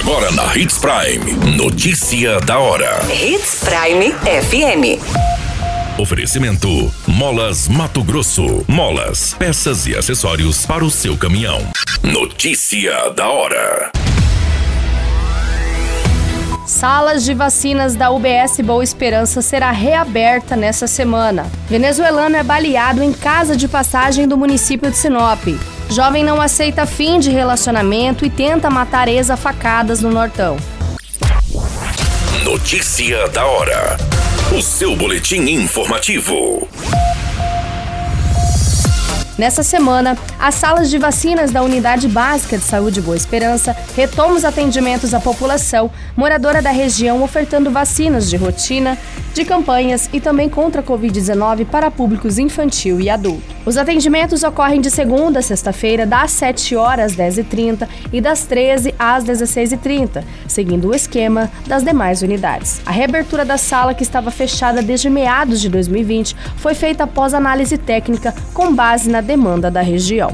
Agora na Hits Prime. Notícia da hora. Hits Prime FM. Oferecimento: Molas Mato Grosso. Molas, peças e acessórios para o seu caminhão. Notícia da hora. Salas de vacinas da UBS Boa Esperança será reaberta nessa semana. Venezuelano é baleado em casa de passagem do município de Sinop. Jovem não aceita fim de relacionamento e tenta matar ex a facadas no Nortão. Notícia da hora. O seu boletim informativo. Nessa semana, as salas de vacinas da Unidade Básica de Saúde Boa Esperança retomam os atendimentos à população moradora da região, ofertando vacinas de rotina, de campanhas e também contra a Covid-19 para públicos infantil e adulto. Os atendimentos ocorrem de segunda a sexta-feira, das 7 horas às 10h30 e das 13 às 16h30, seguindo o esquema das demais unidades. A reabertura da sala, que estava fechada desde meados de 2020, foi feita após análise técnica com base na demanda da região.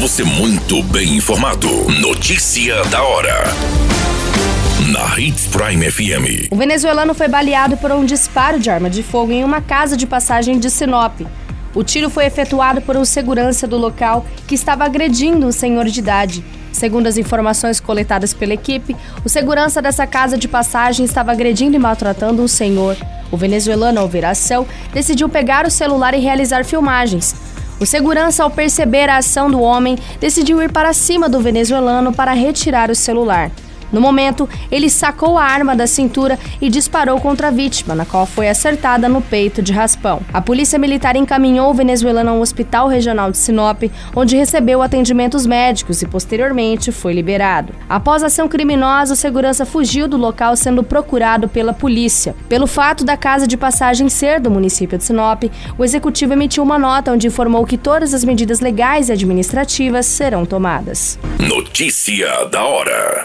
Você muito bem informado. Notícia da hora. Na Hits Prime FM. O venezuelano foi baleado por um disparo de arma de fogo em uma casa de passagem de Sinop. O tiro foi efetuado por um segurança do local que estava agredindo um senhor de idade. Segundo as informações coletadas pela equipe, o segurança dessa casa de passagem estava agredindo e maltratando um senhor. O venezuelano, ao ver a ação, decidiu pegar o celular e realizar filmagens. O segurança, ao perceber a ação do homem, decidiu ir para cima do venezuelano para retirar o celular. No momento, ele sacou a arma da cintura e disparou contra a vítima, na qual foi acertada no peito de raspão. A polícia militar encaminhou o venezuelano ao Hospital Regional de Sinop, onde recebeu atendimentos médicos e posteriormente foi liberado. Após a ação criminosa, o segurança fugiu do local sendo procurado pela polícia. Pelo fato da casa de passagem ser do município de Sinop, o executivo emitiu uma nota onde informou que todas as medidas legais e administrativas serão tomadas. Notícia da hora.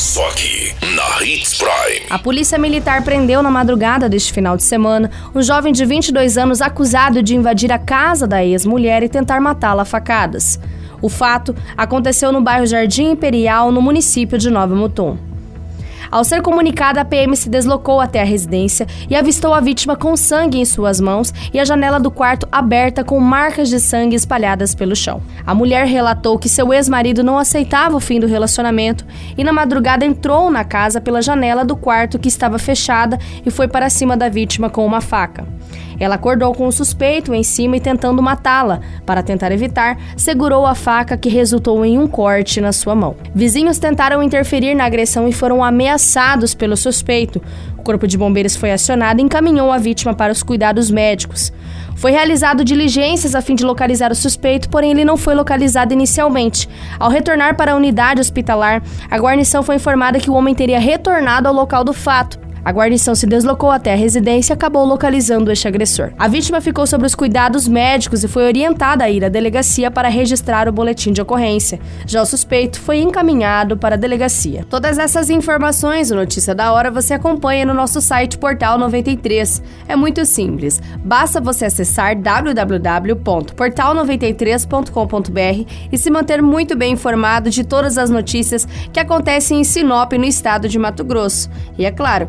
Só aqui, na Hits Prime. A Polícia Militar prendeu na madrugada deste final de semana um jovem de 22 anos acusado de invadir a casa da ex-mulher e tentar matá-la a facadas. O fato aconteceu no bairro Jardim Imperial, no município de Nova Mutum. Ao ser comunicada, a PM se deslocou até a residência e avistou a vítima com sangue em suas mãos e a janela do quarto aberta com marcas de sangue espalhadas pelo chão. A mulher relatou que seu ex-marido não aceitava o fim do relacionamento e na madrugada entrou na casa pela janela do quarto que estava fechada e foi para cima da vítima com uma faca. Ela acordou com o suspeito em cima e tentando matá-la. Para tentar evitar, segurou a faca que resultou em um corte na sua mão. Vizinhos tentaram interferir na agressão e foram ameaçados pelo suspeito. O corpo de bombeiros foi acionado e encaminhou a vítima para os cuidados médicos. Foi realizado diligências a fim de localizar o suspeito, porém ele não foi localizado inicialmente. Ao retornar para a unidade hospitalar, a guarnição foi informada que o homem teria retornado ao local do fato. A guarnição se deslocou até a residência e acabou localizando este agressor. A vítima ficou sob os cuidados médicos e foi orientada a ir à delegacia para registrar o boletim de ocorrência. Já o suspeito foi encaminhado para a delegacia. Todas essas informações, o Notícia da Hora, você acompanha no nosso site Portal 93. É muito simples. Basta você acessar www.portal93.com.br e se manter muito bem informado de todas as notícias que acontecem em Sinop, no estado de Mato Grosso. E é claro,